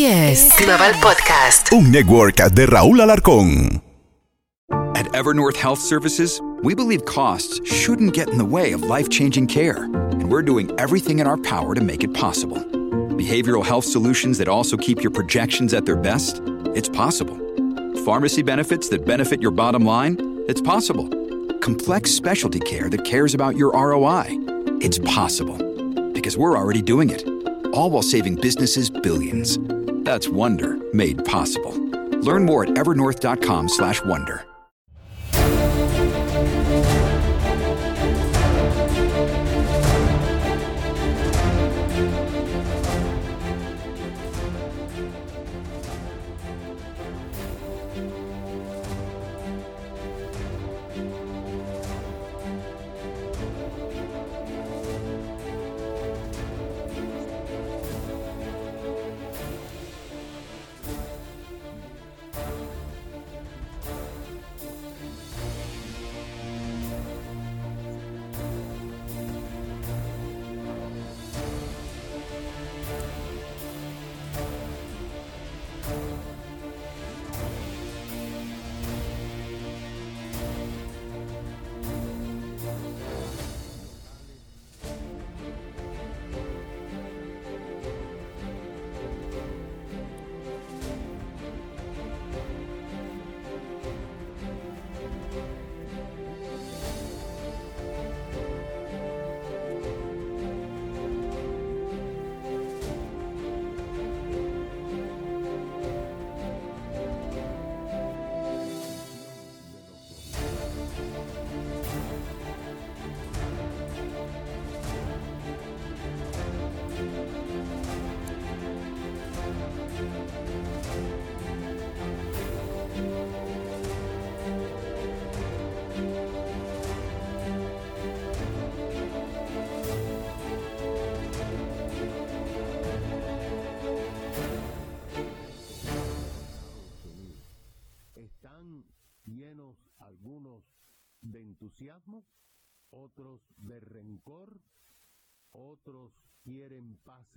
SBS Global Podcast. Un network de Raúl Alarcón. At Evernorth Health Services, we believe costs shouldn't get in the way of life changing care, and we're doing everything in our power to make it possible. Behavioral health solutions that also keep your projections at their best? It's possible. Pharmacy benefits that benefit your bottom line? It's possible. Complex specialty care that cares about your ROI? It's possible. Because we're already doing it. All while saving businesses billions. That's Wonder made possible. Learn more at evernorth.com/wonder.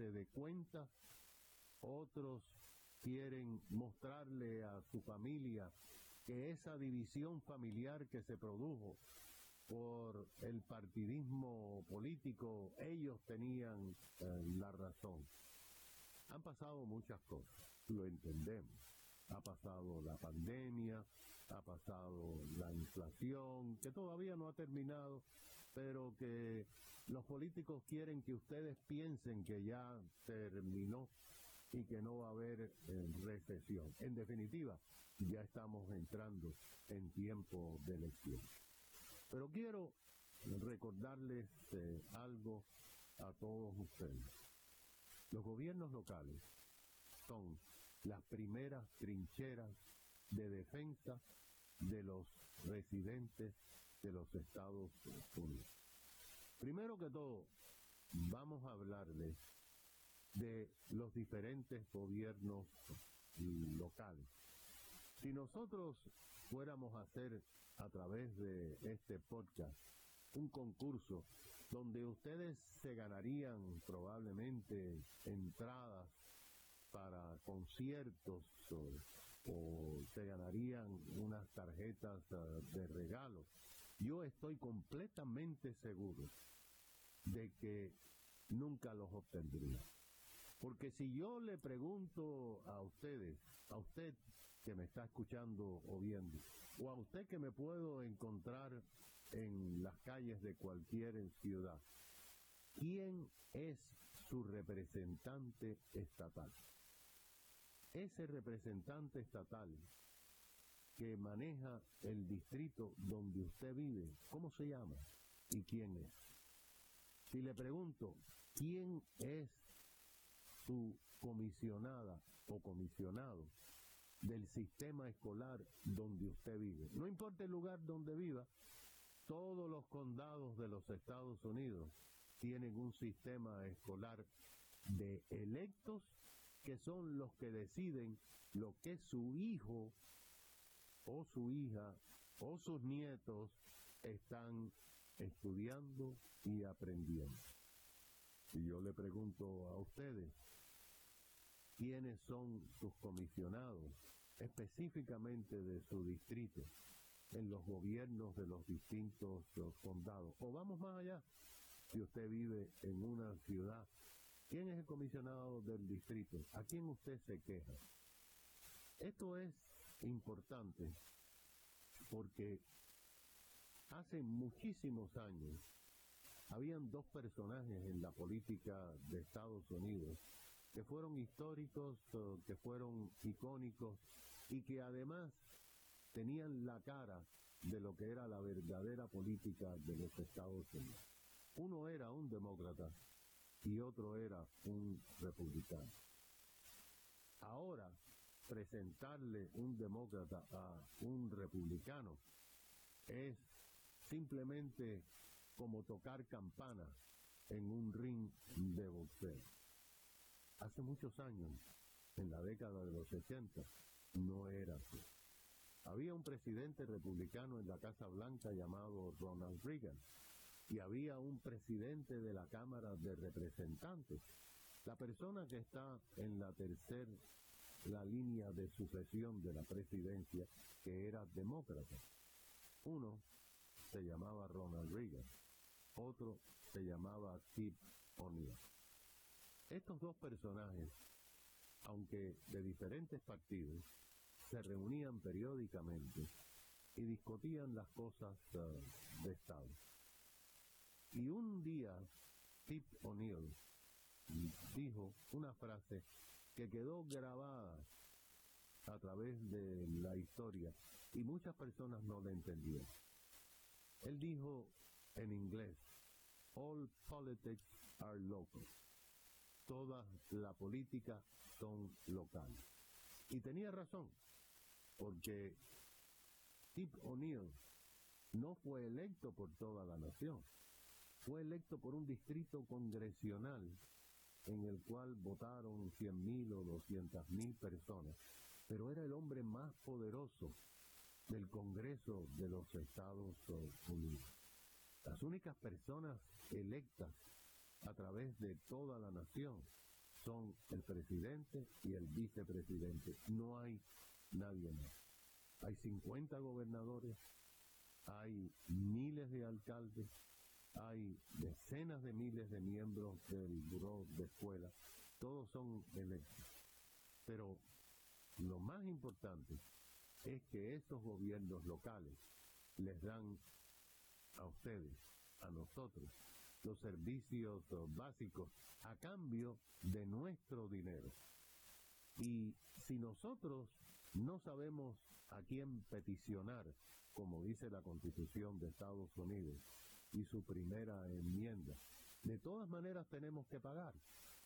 pase de cuenta, otros quieren mostrarle a su familia que esa división familiar que se produjo por el partidismo político, ellos tenían eh, la razón. Han pasado muchas cosas, lo entendemos. Ha pasado la pandemia, ha pasado la inflación, que todavía no ha terminado, pero que los políticos quieren que ustedes piensen que ya terminó y que no va a haber eh, recesión. En definitiva, ya estamos entrando en tiempo de elección. Pero quiero recordarles eh, algo a todos ustedes. Los gobiernos locales son las primeras trincheras de defensa de los residentes de los Estados Unidos. Primero que todo, vamos a hablarles de los diferentes gobiernos locales. Si nosotros fuéramos a hacer a través de este podcast un concurso donde ustedes se ganarían probablemente entradas para conciertos o, se ganarían unas tarjetas uh, de regalo. Yo estoy completamente seguro de que nunca los obtendría. Porque si yo le pregunto a ustedes, a usted que me está escuchando o viendo, o a usted que me puedo encontrar en las calles de cualquier ciudad, ¿quién es su representante estatal? ese representante estatal que maneja el distrito donde usted vive, ¿cómo se llama y quién es? Si le pregunto, ¿quién es su comisionada o comisionado del sistema escolar donde usted vive? No importa el lugar donde viva, todos los condados de los Estados Unidos tienen un sistema escolar de electos que son los que deciden lo que su hijo o su hija o sus nietos están estudiando y aprendiendo. Y yo le pregunto a ustedes, quiénes son sus comisionados, específicamente de su distrito, en los gobiernos de los distintos condados. O vamos más allá, si usted vive en una ciudad, ¿quién es el comisionado del distrito? ¿A quién usted se queja? Esto es importante porque hace muchísimos años habían dos personajes en la política de Estados Unidos que fueron históricos, que fueron icónicos y que además tenían la cara de lo que era la verdadera política de los Estados Unidos. Uno era un demócrata y otro era un republicano. Ahora, presentarle un demócrata a un republicano es simplemente como tocar campana en un ring de boxeo. Hace muchos años, en la década de los 60, no era así. Había un presidente republicano en la Casa Blanca llamado Ronald Reagan y había un presidente de la Cámara de Representantes. La persona que está en la tercera la línea de sucesión de la presidencia que era demócrata. Uno se llamaba Ronald Reagan, otro se llamaba Tip O'Neill. Estos dos personajes, aunque de diferentes partidos, se reunían periódicamente y discutían las cosas eh, de Estado. Y un día, Tip O'Neill dijo una frase que quedó grabada a través de la historia y muchas personas no la entendieron. Él dijo en inglés, All politics are local. Toda la política son locales. Y tenía razón, porque Tip O'Neill no fue electo por toda la nación, fue electo por un distrito congresional en el cual votaron 100.000 o 200.000 personas, pero era el hombre más poderoso del Congreso de los Estados Unidos. Las únicas personas electas a través de toda la nación son el presidente y el vicepresidente. No hay nadie más. Hay 50 gobernadores, hay miles de alcaldes, hay decenas de miles de miembros del buró de escuela, todos son electos. Pero lo más importante es que esos gobiernos locales les dan a ustedes, a nosotros, los servicios básicos a cambio de nuestro dinero. Y si nosotros no sabemos a quién peticionar, como dice la Constitución de Estados Unidos, y su primera enmienda. De todas maneras tenemos que pagar,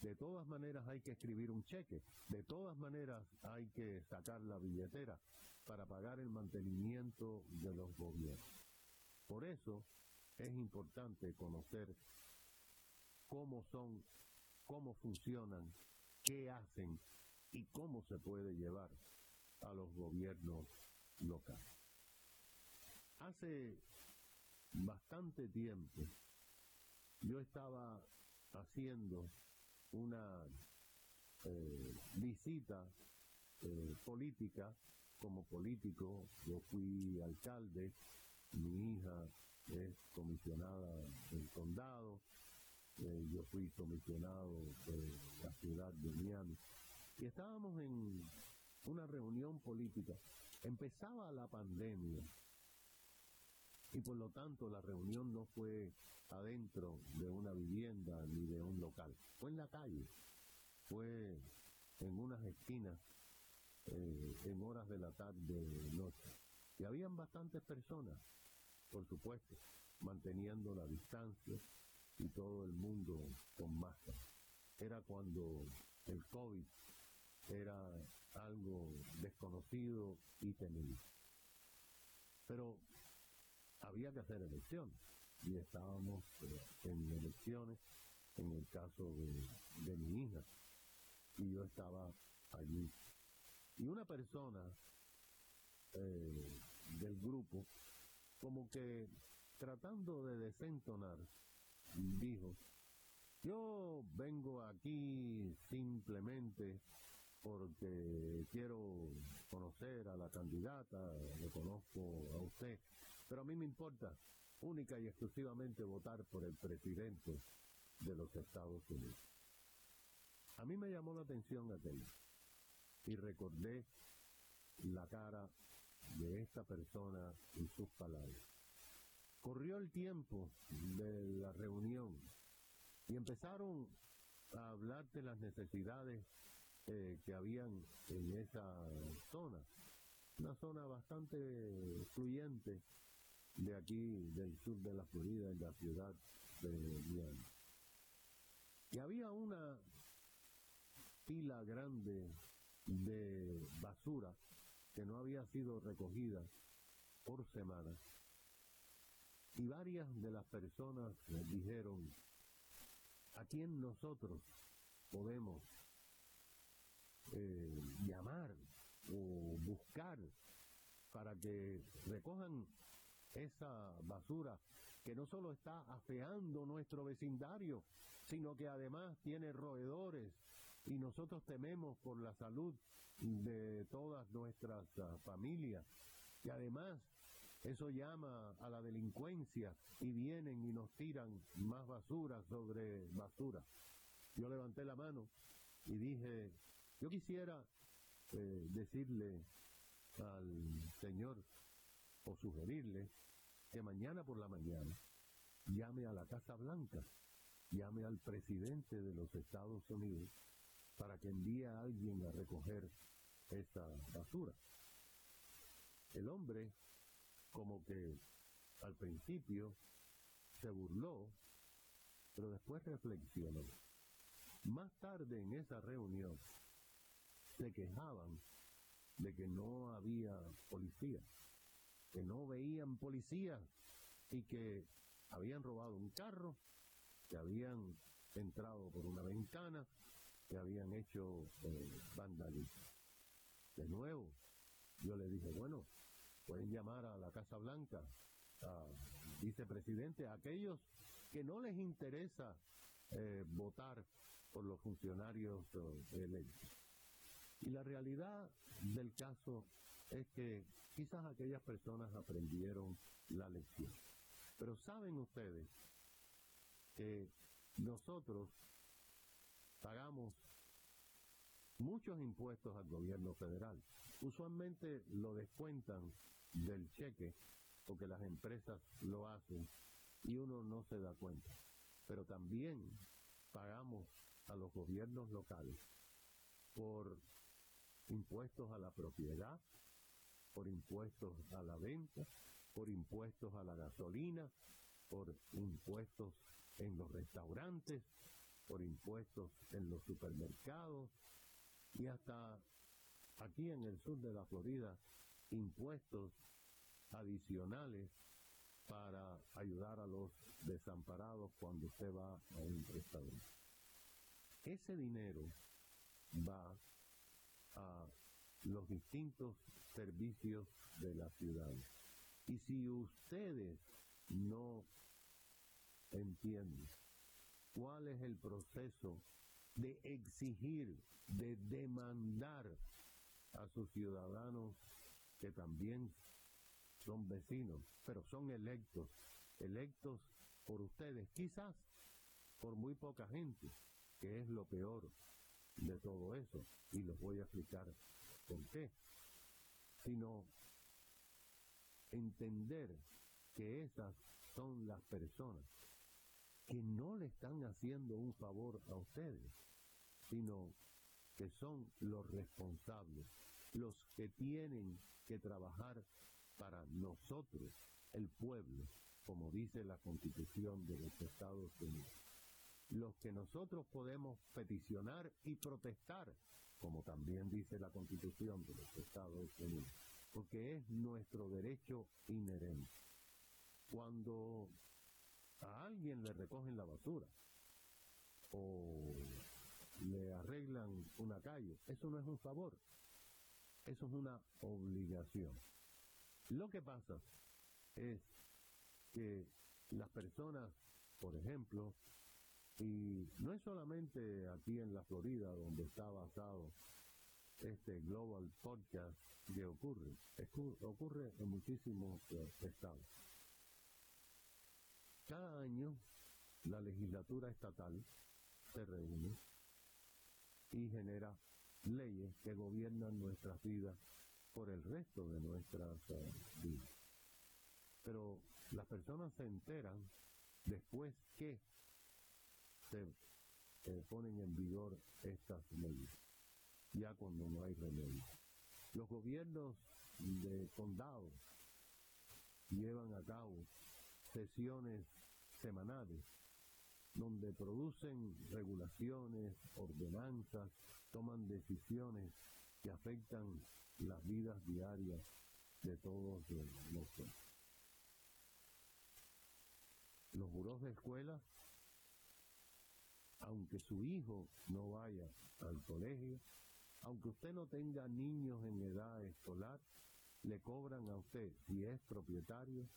de todas maneras hay que escribir un cheque, de todas maneras hay que sacar la billetera para pagar el mantenimiento de los gobiernos. Por eso es importante conocer cómo son, cómo funcionan, qué hacen y cómo se puede llevar a los gobiernos locales. Hace bastante tiempo yo estaba haciendo una eh, visita eh, política como político. Yo fui alcalde, mi hija es comisionada del condado, eh, yo fui comisionado de la ciudad de Miami. Y estábamos en una reunión política. Empezaba la pandemia y por lo tanto la reunión no fue adentro de una vivienda ni de un local, fue en la calle, fue en unas esquinas eh, en horas de la tarde noche. Y habían bastantes personas, por supuesto, manteniendo la distancia y todo el mundo con máscara. Era cuando el COVID era algo desconocido y temido. Pero había que hacer elecciones. Y estábamos eh, en elecciones en el caso de, mi hija. Y yo estaba allí. Y una persona eh, del grupo como que tratando de desentonar dijo yo vengo aquí simplemente porque quiero conocer a la candidata, le conozco a usted, pero a mí me importa única y exclusivamente votar por el presidente de los Estados Unidos. A mí me llamó la atención aquello y recordé la cara de esta persona y sus palabras. Corrió el tiempo de la reunión y empezaron a hablar de las necesidades eh, que habían en esa zona, una zona bastante fluyente de aquí, del sur de la Florida, en la ciudad de Miami. Y había una pila grande de basura que no había sido recogida por semana. Y varias de las personas dijeron, ¿a quién nosotros podemos eh, llamar o buscar para que recojan esa basura que no solo está afeando nuestro vecindario, sino que además tiene roedores y nosotros tememos por la salud de todas nuestras uh, familias. Y además eso llama a la delincuencia y vienen y nos tiran más basura sobre basura. Yo levanté la mano y dije, yo quisiera eh, decirle al Señor o sugerirle que mañana por la mañana llame a la Casa Blanca, llame al presidente de los Estados Unidos para que envíe a alguien a recoger esa basura. El hombre, como que al principio se burló, pero después reflexionó. Más tarde en esa reunión se quejaban de que no había policía, que no veían policías y que habían robado un carro, que habían entrado por una ventana, que habían hecho eh, vandalismo. De nuevo, yo le dije, bueno, pueden llamar a la Casa Blanca, a vicepresidente, a aquellos que no les interesa eh, votar por los funcionarios eh, electos. Y la realidad del caso es que quizás aquellas personas aprendieron la lección. Pero saben ustedes que nosotros pagamos muchos impuestos al gobierno federal. Usualmente lo descuentan del cheque porque las empresas lo hacen y uno no se da cuenta. Pero también pagamos a los gobiernos locales por impuestos a la propiedad, por impuestos a la venta, por impuestos a la gasolina, por impuestos en los restaurantes, por impuestos en los supermercados y hasta aquí en el sur de la Florida impuestos adicionales para ayudar a los desamparados cuando usted va a un restaurante. Ese dinero va a los distintos servicios de la ciudad. Y si ustedes no entienden cuál es el proceso de exigir, de demandar a sus ciudadanos que también son vecinos, pero son electos, electos por ustedes, quizás por muy poca gente, que es lo peor de todo eso, y les voy a explicar qué, sino entender que esas son las personas que no le están haciendo un favor a ustedes, sino que son los responsables, los que tienen que trabajar para nosotros, el pueblo, como dice la constitución de los Estados Unidos. Los que nosotros podemos peticionar y protestar, como también dice la constitución de los Estados Unidos, porque es nuestro derecho inherente. Cuando a alguien le recogen la basura o le arreglan una calle, eso no es un favor, eso es una obligación. Lo que pasa es que las personas, por ejemplo, y no es solamente aquí en la Florida donde está basado este Global Podcast que ocurre. Ocurre en muchísimos eh, estados. Cada año la legislatura estatal se reúne y genera leyes que gobiernan nuestras vidas por el resto de nuestras eh, vidas. Pero las personas se enteran después que se ponen en vigor estas leyes, ya cuando no hay remedio. Los gobiernos de condado llevan a cabo sesiones semanales donde producen regulaciones, ordenanzas, toman decisiones que afectan las vidas diarias de todos nosotros. Los burós de escuela, aunque su hijo no vaya al colegio, aunque usted no tenga niños en edad escolar, le cobran a usted, si es propietario,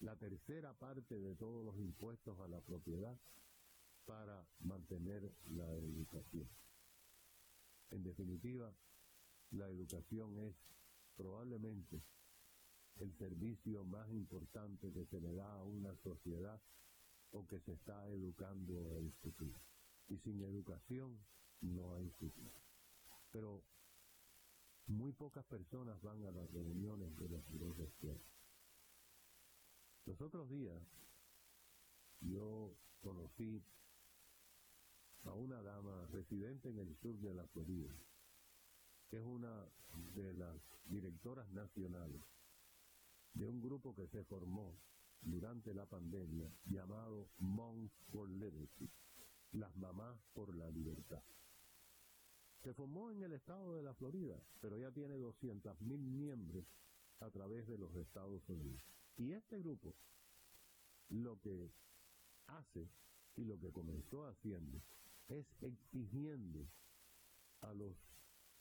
la tercera parte de todos los impuestos a la propiedad para mantener la educación. En definitiva, la educación es probablemente el servicio más importante que se le da a una sociedad o que se está educando el futuro. Y sin educación no hay futuro. Pero muy pocas personas van a las reuniones de los escuela. Los otros días yo conocí a una dama residente en el sur de la Florida, que es una de las directoras nacionales de un grupo que se formó durante la pandemia llamado Moms for Liberty, las mamás por la libertad. Se formó en el estado de la Florida, pero ya tiene 200 mil miembros a través de los Estados Unidos. Y este grupo lo que hace y lo que comenzó haciendo es exigiendo a los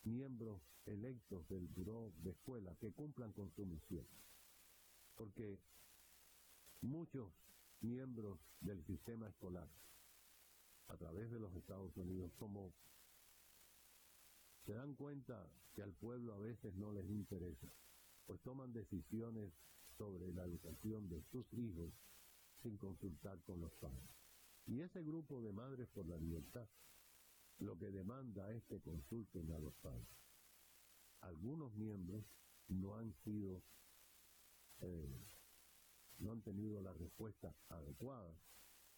miembros electos del buró de escuela que cumplan con su misión. Porque muchos miembros del sistema escolar a través de los Estados Unidos, como se dan cuenta que al pueblo a veces no les interesa, pues toman decisiones sobre la educación de sus hijos sin consultar con los padres. Y ese grupo de Madres por la Libertad lo que demanda es que consulten a los padres. Algunos miembros no han sido, eh, no han tenido la respuesta adecuada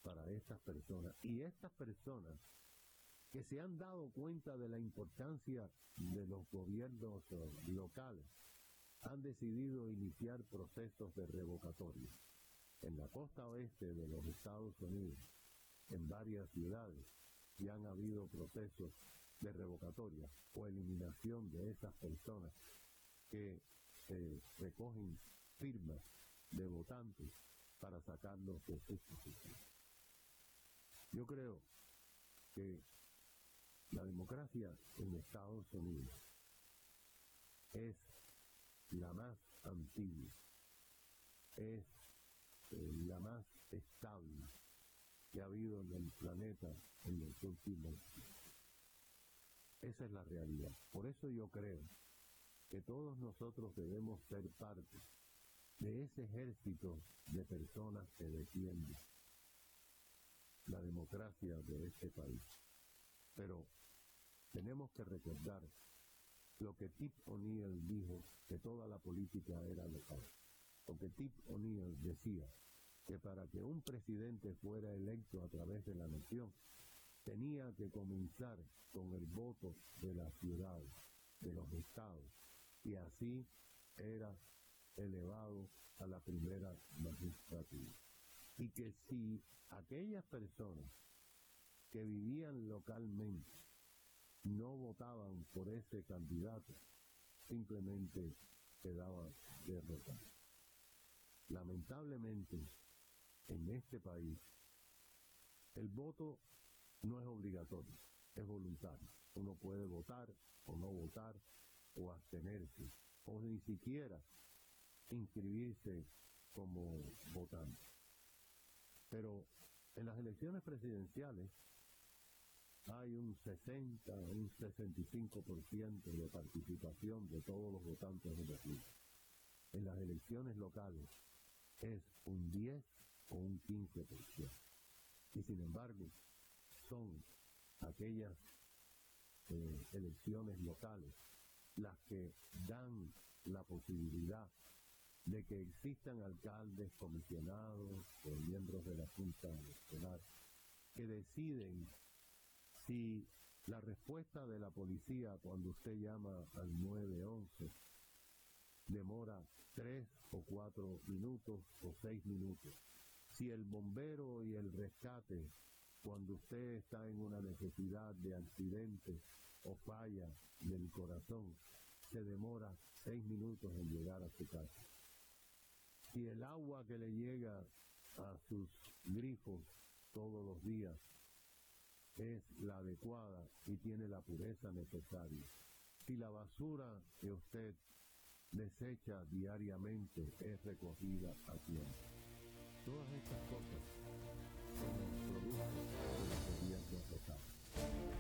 para estas personas. Y estas personas que se han dado cuenta de la importancia de los gobiernos eh, locales han decidido iniciar procesos de revocatoria. En la costa oeste de los Estados Unidos, en varias ciudades, ya han habido procesos de revocatoria o eliminación de esas personas que recogen firmas de votantes para sacarlos de sus posiciones. Yo creo que la democracia en Estados Unidos es la más antigua, es eh, la más estable que ha habido en el planeta en los últimos Esa es la realidad. Por eso yo creo que todos nosotros debemos ser parte de ese ejército de personas que defienden la democracia de este país. Pero tenemos que recordar lo que Tip O'Neill dijo, que toda la política era local. Porque Tip O'Neill decía que para que un presidente fuera electo a través de la nación, tenía que comenzar con el voto de las ciudades, de los estados, y así era elevado a la primera magistratura. Y que si aquellas personas que vivían localmente no votaban por ese candidato, simplemente quedaban derrotados. Lamentablemente, en este país, el voto no es obligatorio, es voluntario. Uno puede votar o no votar o abstenerse o ni siquiera inscribirse como votante. Pero en las elecciones presidenciales hay un 60, un 65% de participación de todos los votantes de República. En las elecciones locales es un 10 o un 15%. Y sin embargo, son aquellas eh, elecciones locales las que dan la posibilidad de que existan alcaldes, comisionados o miembros de la Junta Electoral que deciden si la respuesta de la policía cuando usted llama al 911 demora tres o cuatro minutos o seis minutos. Si el bombero y el rescate cuando usted está en una necesidad de accidente o falla del corazón, se demora seis minutos en llegar a su casa. Si el agua que le llega a sus grifos todos los días es la adecuada y tiene la pureza necesaria. Si la basura que usted desecha diariamente es recogida a tiempo. Todas estas cosas son productos de los gobiernos locales.